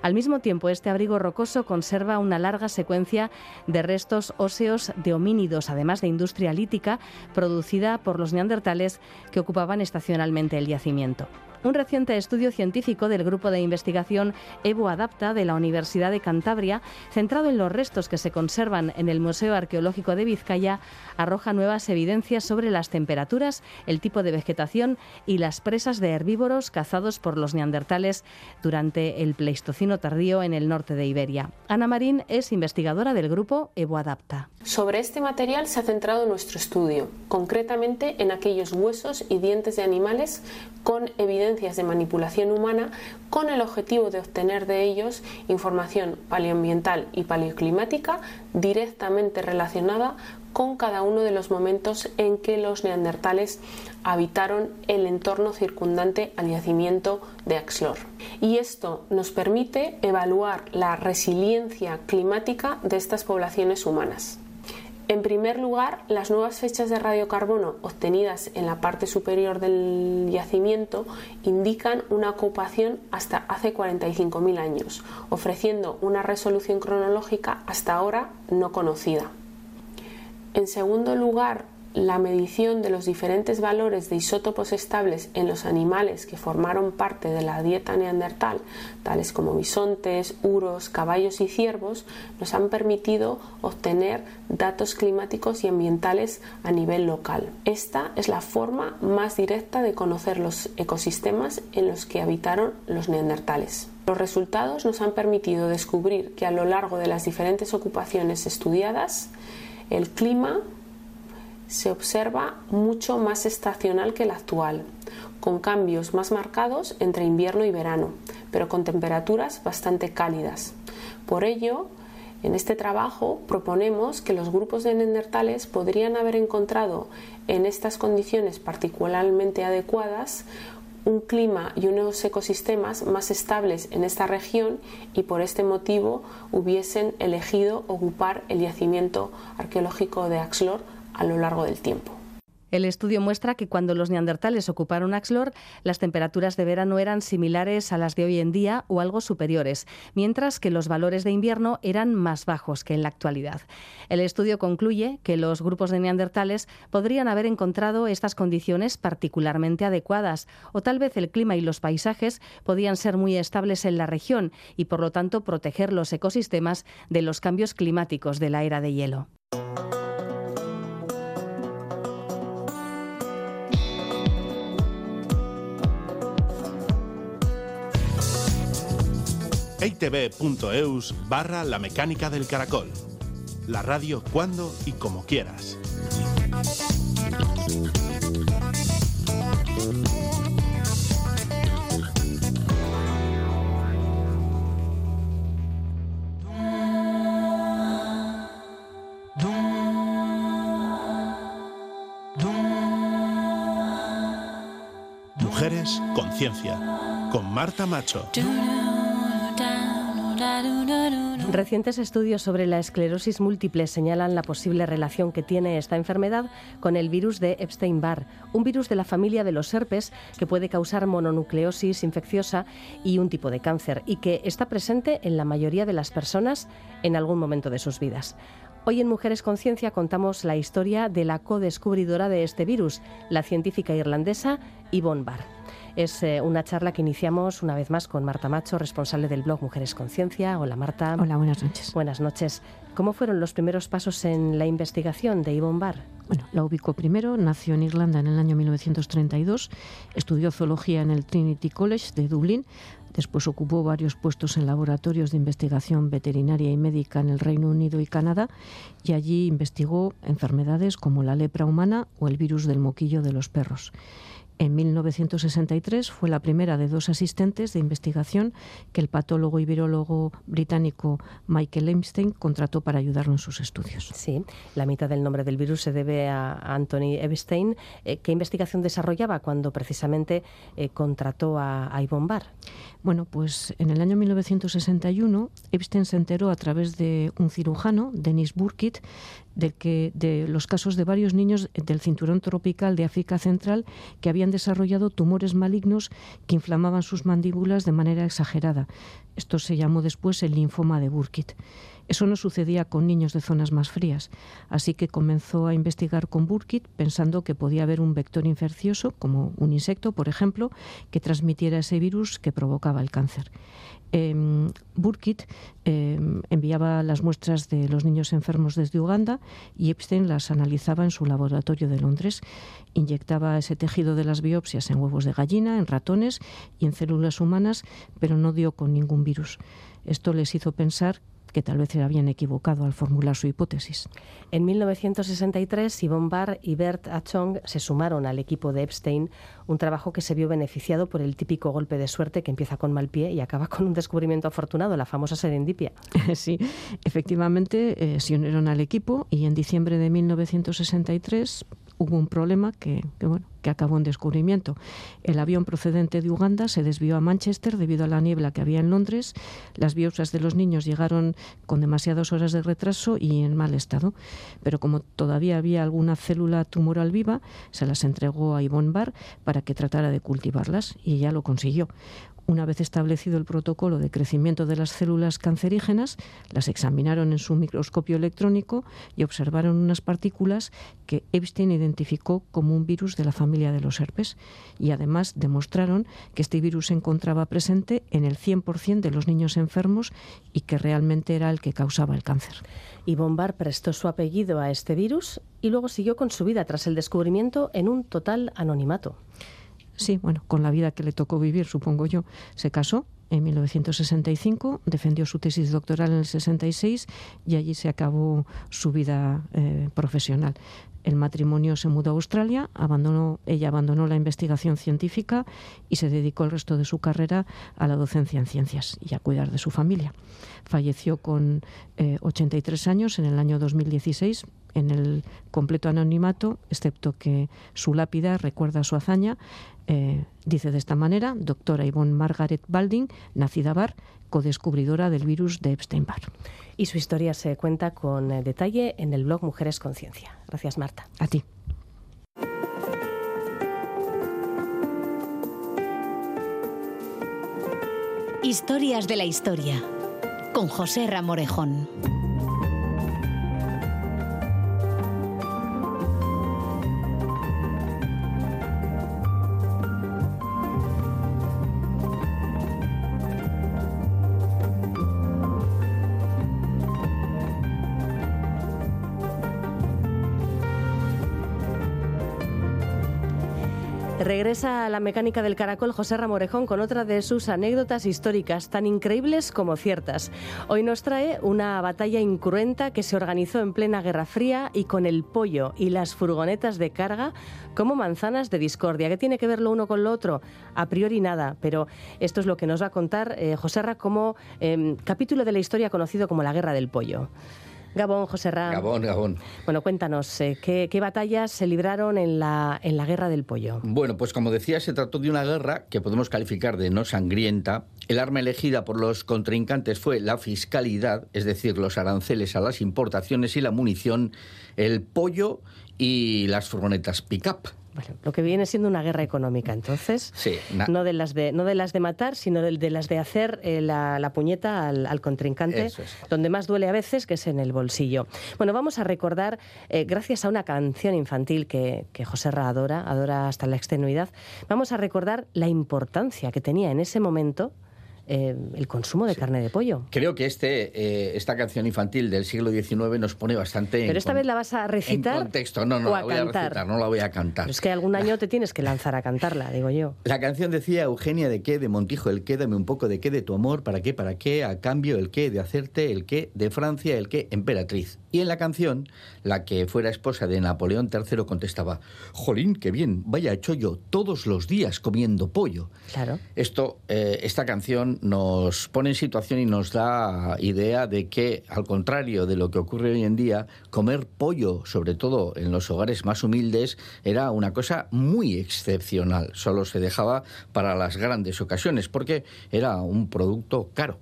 Al mismo tiempo, este abrigo rocoso conserva una larga secuencia de restos óseos de homínidos, además de industria lítica, producida por los neandertales que ocupaban estacionalmente el yacimiento. Un reciente estudio científico del grupo de investigación Evo Adapta de la Universidad de Cantabria, centrado en los restos que se conservan en el Museo Arqueológico de Vizcaya, arroja nuevas evidencias sobre las temperaturas, el tipo de vegetación y las presas de herbívoros cazados por los neandertales durante el Pleistoceno tardío en el norte de Iberia. Ana Marín es investigadora del grupo Evo Adapta. Sobre este material se ha centrado nuestro estudio, concretamente en aquellos huesos y dientes de animales con de manipulación humana con el objetivo de obtener de ellos información paleoambiental y paleoclimática directamente relacionada con cada uno de los momentos en que los neandertales habitaron el entorno circundante al yacimiento de Axlor. Y esto nos permite evaluar la resiliencia climática de estas poblaciones humanas. En primer lugar, las nuevas fechas de radiocarbono obtenidas en la parte superior del yacimiento indican una ocupación hasta hace 45.000 años, ofreciendo una resolución cronológica hasta ahora no conocida. En segundo lugar, la medición de los diferentes valores de isótopos estables en los animales que formaron parte de la dieta neandertal, tales como bisontes, uros, caballos y ciervos, nos han permitido obtener datos climáticos y ambientales a nivel local. Esta es la forma más directa de conocer los ecosistemas en los que habitaron los neandertales. Los resultados nos han permitido descubrir que a lo largo de las diferentes ocupaciones estudiadas, el clima se observa mucho más estacional que el actual, con cambios más marcados entre invierno y verano, pero con temperaturas bastante cálidas. Por ello, en este trabajo proponemos que los grupos de neandertales podrían haber encontrado en estas condiciones particularmente adecuadas un clima y unos ecosistemas más estables en esta región y por este motivo hubiesen elegido ocupar el yacimiento arqueológico de Axlor a lo largo del tiempo. El estudio muestra que cuando los neandertales ocuparon Axlor, las temperaturas de verano eran similares a las de hoy en día o algo superiores, mientras que los valores de invierno eran más bajos que en la actualidad. El estudio concluye que los grupos de neandertales podrían haber encontrado estas condiciones particularmente adecuadas, o tal vez el clima y los paisajes podían ser muy estables en la región y, por lo tanto, proteger los ecosistemas de los cambios climáticos de la era de hielo. eitv.eus barra la mecánica del caracol. La radio cuando y como quieras. Mujeres Conciencia, con Marta Macho. Recientes estudios sobre la esclerosis múltiple señalan la posible relación que tiene esta enfermedad con el virus de Epstein-Barr, un virus de la familia de los herpes que puede causar mononucleosis infecciosa y un tipo de cáncer y que está presente en la mayoría de las personas en algún momento de sus vidas. Hoy en Mujeres Conciencia contamos la historia de la codescubridora de este virus, la científica irlandesa Yvonne Barr. Es eh, una charla que iniciamos una vez más con Marta Macho, responsable del blog Mujeres Conciencia. Hola Marta. Hola, buenas noches. Buenas noches. ¿Cómo fueron los primeros pasos en la investigación de Yvonne Barr? Bueno, la ubicó primero, nació en Irlanda en el año 1932, estudió zoología en el Trinity College de Dublín, después ocupó varios puestos en laboratorios de investigación veterinaria y médica en el Reino Unido y Canadá y allí investigó enfermedades como la lepra humana o el virus del moquillo de los perros En 1963 fue la primera de dos asistentes de investigación que el patólogo y virólogo británico Michael Epstein contrató para ayudarlo en sus estudios. Sí, la mitad del nombre del virus se debe a Anthony Epstein. Eh, ¿Qué investigación desarrollaba cuando precisamente eh, contrató a, a Yvonne Barr? Bueno, pues en el año 1961 Epstein se enteró a través de un cirujano, Dennis Burkitt, de que de los casos de varios niños del cinturón tropical de África Central que habían desarrollado tumores malignos que inflamaban sus mandíbulas de manera exagerada. Esto se llamó después el linfoma de Burkitt. Eso no sucedía con niños de zonas más frías, así que comenzó a investigar con Burkitt pensando que podía haber un vector infeccioso, como un insecto, por ejemplo, que transmitiera ese virus que provocaba el cáncer. Eh, Burkitt em, enviaba las muestras de los niños enfermos desde Uganda y Epstein las analizaba en su laboratorio de Londres. Inyectaba ese tejido de las biopsias en huevos de gallina, en ratones y en células humanas, pero no dio con ningún virus. Esto les hizo pensar que tal vez se habían equivocado al formular su hipótesis. En 1963, Yvonne Barr y Bert Achong se sumaron al equipo de Epstein, un trabajo que se vio beneficiado por el típico golpe de suerte que empieza con mal pie y acaba con un descubrimiento afortunado, la famosa serendipia. Sí, efectivamente eh, se unieron al equipo y en diciembre de 1963 hubo un problema que, bueno, que acabó en descubrimiento. El avión procedente de Uganda se desvió a Manchester debido a la niebla que había en Londres. Las biopsias de los niños llegaron con demasiadas horas de retraso y en mal estado. Pero como todavía había alguna célula tumoral viva, se las entregó a Yvonne Barr para que tratara de cultivarlas y ya lo consiguió. Una vez establecido el protocolo de crecimiento de las células cancerígenas, las examinaron en su microscopio electrónico y observaron unas partículas que Epstein identificó como un virus de la familia de los herpes. Y además demostraron que este virus se encontraba presente en el 100% de los niños enfermos y que realmente era el que causaba el cáncer. Y Bombar prestó su apellido a este virus y luego siguió con su vida tras el descubrimiento en un total anonimato. Sí, bueno, con la vida que le tocó vivir, supongo yo. Se casó en 1965, defendió su tesis doctoral en el 66 y allí se acabó su vida eh, profesional. El matrimonio se mudó a Australia, abandonó, ella abandonó la investigación científica y se dedicó el resto de su carrera a la docencia en ciencias y a cuidar de su familia. Falleció con 83 eh, años en el año 2016 en el completo anonimato, excepto que su lápida recuerda su hazaña. Eh, dice de esta manera, doctora Yvonne Margaret Balding, nacida Barr, codescubridora del virus de Epstein-Barr. Y su historia se cuenta con eh, detalle en el blog Mujeres Conciencia. Gracias, Marta. A ti. Historias de la historia con José Ramorejón. Regresa a la mecánica del caracol José Ramorejón con otra de sus anécdotas históricas, tan increíbles como ciertas. Hoy nos trae una batalla incruenta que se organizó en plena Guerra Fría y con el pollo y las furgonetas de carga como manzanas de discordia. ¿Qué tiene que ver lo uno con lo otro? A priori nada, pero esto es lo que nos va a contar eh, José como em, capítulo de la historia conocido como la Guerra del Pollo. Gabón, José Ram. Gabón, Gabón. Bueno, cuéntanos, eh, ¿qué, batallas se libraron en la, en la Guerra del Pollo? Bueno, pues como decía, se trató de una guerra que podemos calificar de no sangrienta. El arma elegida por los contrincantes fue la fiscalidad, es decir, los aranceles a las importaciones y la munición, el pollo y las furgonetas pick-up lo que viene siendo una guerra económica, entonces. no, de las de, no de las de matar, sino de, las de hacer eh, la, puñeta al, contrincante, donde más duele a veces, que es en el bolsillo. Bueno, vamos a recordar, eh, gracias a una canción infantil que, que José Ra adora, adora hasta la extenuidad, vamos a recordar la importancia que tenía en ese momento eh, el consumo de carne de pollo. Creo que este, eh, esta canción infantil del siglo XIX nos pone bastante. Pero esta vez la vas a recitar. En contexto, no, no o la voy cantar. a recitar, no la voy a cantar. Pero es que algún año te tienes que lanzar a cantarla, digo yo. La canción decía Eugenia de qué, de Montijo el qué, dame un poco de qué, de tu amor, para qué, para qué, a cambio el qué, de hacerte el qué, de Francia el qué, emperatriz. Y en la canción, la que fuera esposa de Napoleón III contestaba, Jolín, qué bien, vaya hecho yo todos los días comiendo pollo. Claro. Esto, eh, esta canción nos pone en situación y nos da idea de que, al contrario de lo que ocurre hoy en día, comer pollo, sobre todo en los hogares más humildes, era una cosa muy excepcional. Solo se dejaba para las grandes ocasiones, porque era un producto caro.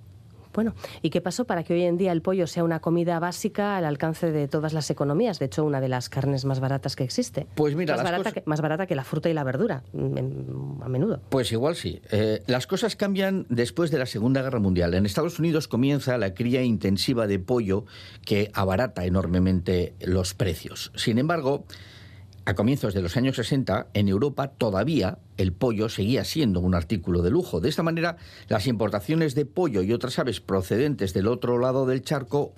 Bueno, ¿y qué pasó para que hoy en día el pollo sea una comida básica al alcance de todas las economías? De hecho, una de las carnes más baratas que existe. Pues mira, más, barata, cosas- que, más barata que la fruta y la verdura, mm, a menudo. Pues igual sí. Eh, las cosas cambian después de la Segunda Guerra Mundial. En Estados Unidos comienza la cría intensiva de pollo que abarata enormemente los precios. Sin embargo, a comienzos de los años 60, en Europa todavía el pollo seguía siendo un artículo de lujo. De esta manera, las importaciones de pollo y otras aves procedentes del otro lado del charco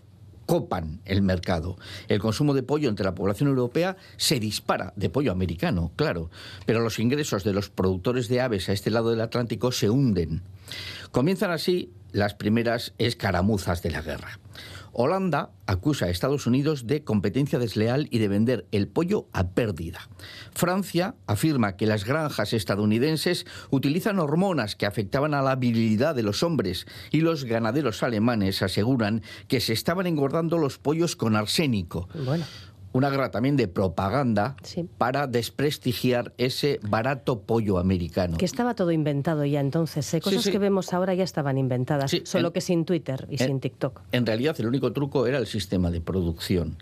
copan el mercado. El consumo de pollo entre la población europea se dispara, de pollo americano, claro, pero los ingresos de los productores de aves a este lado del Atlántico se hunden. Comienzan así las primeras escaramuzas de la guerra. Holanda acusa a Estados Unidos de competencia desleal y de vender el pollo a pérdida. Francia afirma que las granjas estadounidenses utilizan hormonas que afectaban a la virilidad de los hombres y los ganaderos alemanes aseguran que se estaban engordando los pollos con arsénico. Bueno. Una guerra también de propaganda para desprestigiar ese barato pollo americano. Que estaba todo inventado ya entonces. ¿eh? Cosas sí. que vemos ahora ya estaban inventadas, solo en- que sin Twitter y en- sin TikTok. En realidad, el único truco era el sistema de producción.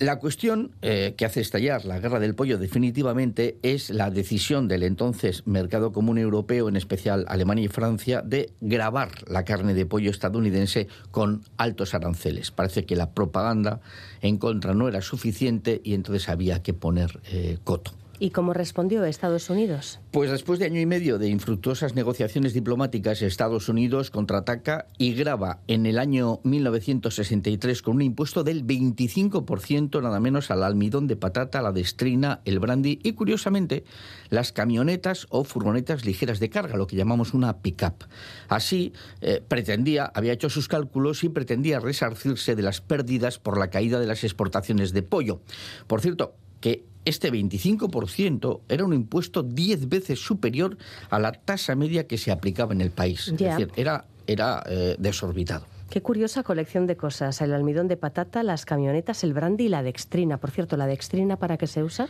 La cuestión eh, que hace estallar la guerra del pollo definitivamente es la decisión del entonces Mercado Común Europeo, en especial Alemania y Francia, de grabar la carne de pollo estadounidense con altos aranceles. Parece que la propaganda en contra no era suficiente y entonces había que poner eh, coto. ¿Y cómo respondió Estados Unidos? Pues después de año y medio de infructuosas negociaciones diplomáticas, Estados Unidos contraataca y graba en el año 1963 con un impuesto del 25% nada menos al almidón de patata, la destrina, el brandy y curiosamente las camionetas o furgonetas ligeras de carga, lo que llamamos una pick-up. Así eh, pretendía, había hecho sus cálculos y pretendía resarcirse de las pérdidas por la caída de las exportaciones de pollo. Por cierto, que este 25% era un impuesto 10 veces superior a la tasa media que se aplicaba en el país. Es decir, era, era eh, desorbitado. Qué curiosa colección de cosas. El almidón de patata, las camionetas, el brandy y la dextrina. Por cierto, ¿la dextrina para qué se usa?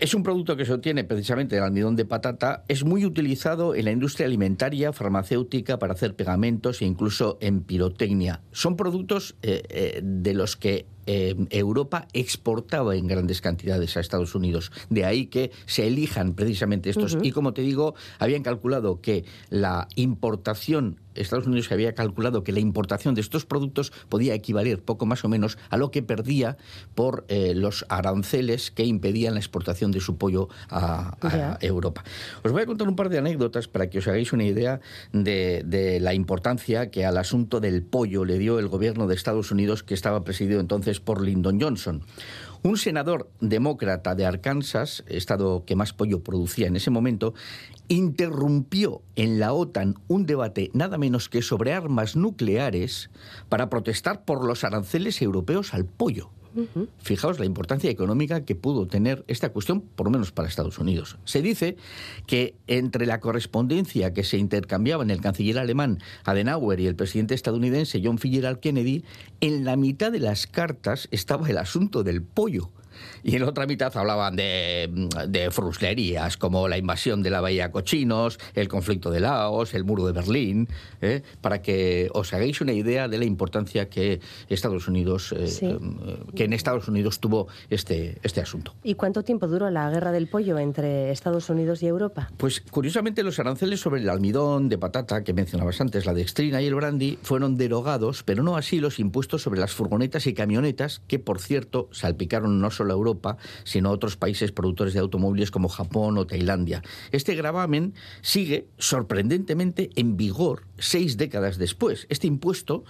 Es un producto que se obtiene precisamente del almidón de patata. Es muy utilizado en la industria alimentaria, farmacéutica, para hacer pegamentos e incluso en pirotecnia. Son productos eh, eh, de los que eh, Europa exportaba en grandes cantidades a Estados Unidos. De ahí que se elijan precisamente estos. Y como te digo, habían calculado que la importación, Estados Unidos había calculado que la importación de estos productos podía equivaler poco más o menos a lo que perdía por eh, los aranceles que impedían la exportación de su pollo a. Europa. Os voy a contar un par de anécdotas para que os hagáis una idea de, de la importancia que al asunto del pollo le dio el gobierno de Estados Unidos, que estaba presidido entonces por Lyndon Johnson. Un senador demócrata de Arkansas, estado que más pollo producía en ese momento, interrumpió en la OTAN un debate nada menos que sobre armas nucleares para protestar por los aranceles europeos al pollo. Fijaos la importancia económica que pudo tener esta cuestión, por lo menos para Estados Unidos. Se dice que entre la correspondencia que se intercambiaba en el canciller alemán Adenauer y el presidente estadounidense John Fitzgerald Kennedy, en la mitad de las cartas estaba el asunto del pollo. Y en la otra mitad hablaban de, de fruslerías como la invasión de la Bahía Cochinos, el conflicto de Laos, el muro de Berlín, ¿eh? para que os hagáis una idea de la importancia que Estados Unidos, eh, Sí. eh, que en Estados Unidos tuvo este, este asunto. ¿Y cuánto tiempo duró la guerra del pollo entre Estados Unidos y Europa? Pues curiosamente los aranceles sobre el almidón de patata que mencionabas antes, la dextrina y el brandy, fueron derogados, pero no así los impuestos sobre las furgonetas y camionetas que, por cierto, salpicaron no solo a Europa, sino a otros países productores de automóviles como Japón o Tailandia. Este gravamen sigue sorprendentemente en vigor seis décadas después. Este impuesto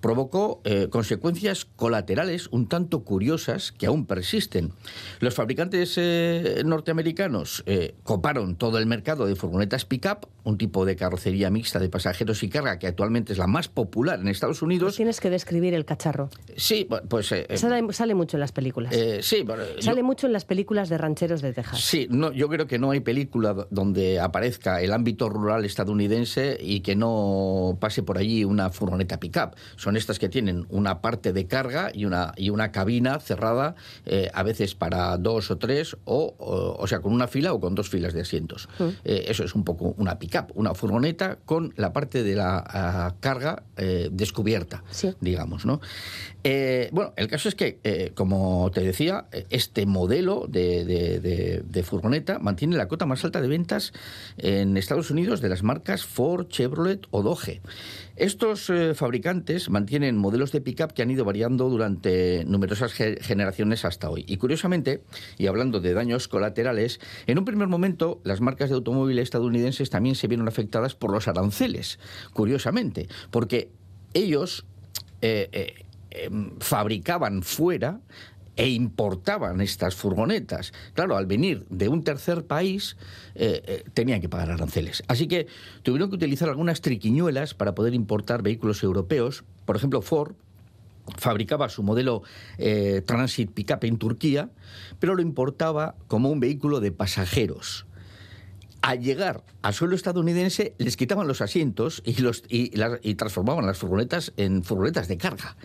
provocó eh, consecuencias colaterales un tanto curiosas que aún persisten. Los fabricantes eh, norteamericanos eh, coparon todo el mercado de furgonetas pick-up, un tipo de carrocería mixta de pasajeros y carga que actualmente es la más popular en Estados Unidos. Pues tienes que describir el cacharro. Sí, pues... Sale, sale, mucho en las películas. sí, sale mucho en las películas de rancheros de Texas. Sí, no, yo creo que no hay película donde aparezca el ámbito rural estadounidense y que no pase por allí una furgoneta pick-up son estas que tienen una parte de carga y una, y una cabina cerrada, eh, a veces para dos o tres, o, o, sea, con una fila o con dos filas de asientos. Mm. Eh, eso es un poco una pick-up, una furgoneta con la parte de la ah, carga eh, descubierta, digamos, ¿no? bueno, el caso es que, como te decía, este modelo de, de furgoneta mantiene la cota más alta de ventas en Estados Unidos de las marcas Ford, Chevrolet o Dodge. Estos fabricantes mantienen modelos de pickup que han ido variando durante numerosas generaciones hasta hoy. Y curiosamente, y hablando de daños colaterales, en un primer momento las marcas de automóviles estadounidenses también se vieron afectadas por los aranceles, curiosamente, porque ellos eh, eh, em, fabricaban fuera e importaban estas furgonetas. Claro, al venir de un tercer país eh, eh, tenían que pagar aranceles. Así que tuvieron que utilizar algunas triquiñuelas para poder importar vehículos europeos. Por ejemplo, Ford fabricaba su modelo eh, Transit Pickup en Turquía, pero lo importaba como un vehículo de pasajeros al llegar a suelo estadounidense les quitaban los asientos y, los, y transformaban las furgonetas en furgonetas de carga.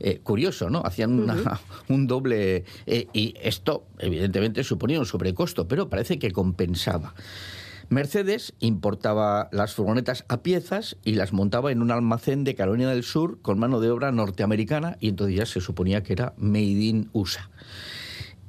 Eh, curioso, ¿no? Hacían un doble... Eh, y esto, evidentemente, suponía un sobrecosto, pero parece que compensaba. Mercedes importaba las furgonetas a piezas y las montaba en un almacén de Carolina del Sur con mano de obra norteamericana y entonces ya se suponía que era Made in USA.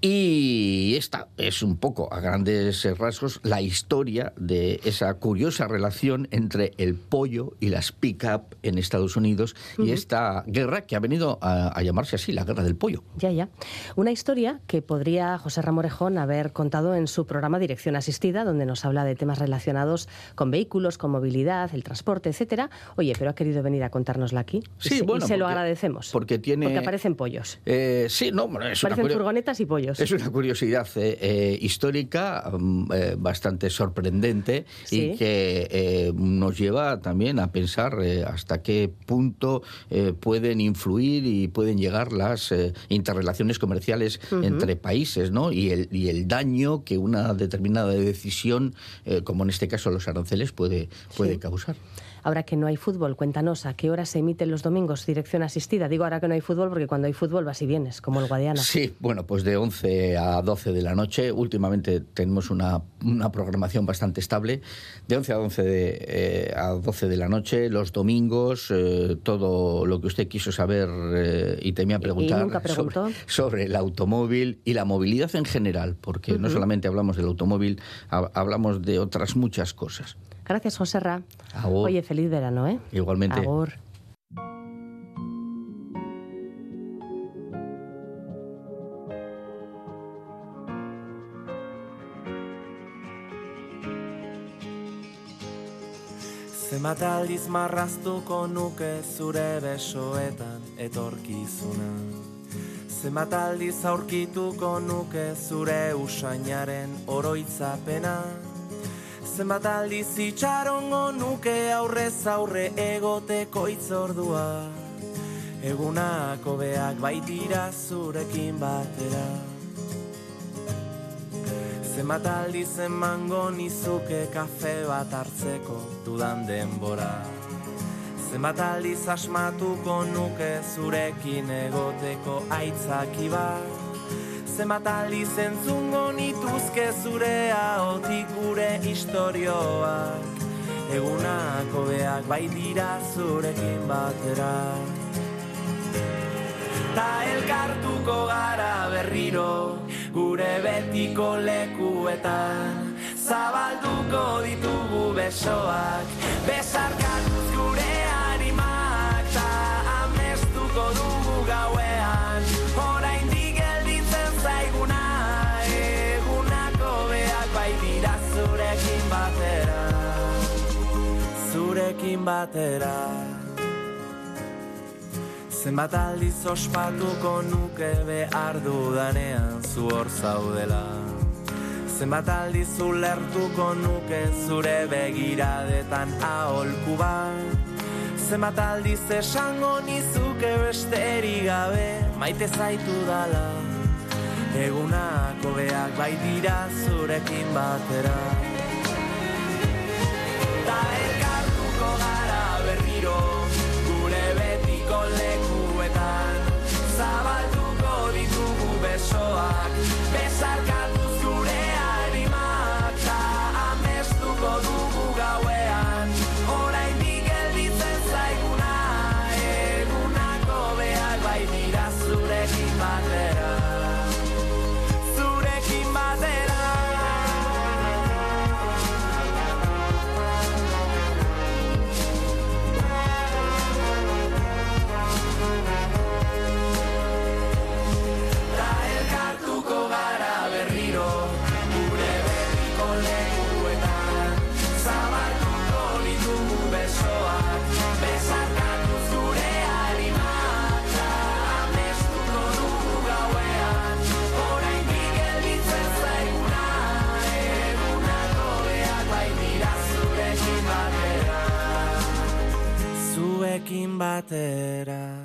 Y esta es un poco, a grandes rasgos, la historia de esa curiosa relación entre el pollo y las pick-up en Estados Unidos y esta guerra que ha venido a, llamarse así, la guerra del pollo. Ya, ya. Una historia que podría José Ramorejón haber contado en su programa Dirección Asistida, donde nos habla de temas relacionados con vehículos, con movilidad, el transporte, etcétera. Oye, pero ha querido venir a contárnosla aquí. Sí, y bueno. Y se lo agradecemos. Porque tiene. Porque aparecen pollos. Eh, sí, no, es Aparecen furgonetas y pollos. Es una curiosidad eh, eh, histórica mm, eh, bastante sorprendente y que nos lleva también a pensar hasta qué punto pueden influir y pueden llegar las interrelaciones comerciales entre países, ¿no? Y el, y el daño que una determinada decisión, como en este caso los aranceles, puede, puede causar. Ahora que no hay fútbol, cuéntanos a qué hora se emiten los domingos dirección asistida. Digo ahora que no hay fútbol porque cuando hay fútbol vas y vienes, como el Guadiana. Sí, bueno, pues de 11 a 12 de la noche. Últimamente tenemos una, programación bastante estable. De 11 a 11 de, eh, a 12 de la noche, los domingos, eh, todo lo que usted quiso saber eh, y temía preguntar sobre, el automóvil y la movilidad en general, porque no solamente hablamos del automóvil, hablamos de otras muchas cosas. Gracias, José Ra. Oye, feliz verano, ¿eh? Igualmente. Agur. Zenbat aldiz marraztuko nuke zure besoetan etorkizuna Zenbat aldiz aurkituko nuke zure usainaren oroitzapena zenbat aldiz itxarongo nuke aurrez aurre egoteko itzordua Egunako beak baitira zurekin batera. Zenbat aldiz emango nizuke kafe bat hartzeko dudan denbora. Zenbat aldiz asmatuko nuke zurekin egoteko aitzaki bat zenbat aldiz entzungo nituzke zurea otik gure istorioak? Egunako beak bai dira zurekin batera. Ta elkartuko gara berriro gure betiko lekuetan. Zabalduko ditugu besoak besarkatuz gure batera Zurekin batera. Zenbat aldiz ospatuko nuke behar dudanean zu hor zaudela. Zenbat aldiz ulertuko nuke zure begiradetan aholku bat. Zenbat aldiz esango nizuke beste gabe maite zaitu dala. Egunako beak bai dira zurekin batera elkartuko gara berriro gure betiko lekuetan. Zabalduko ditugu besoak besarkatuz kin batera.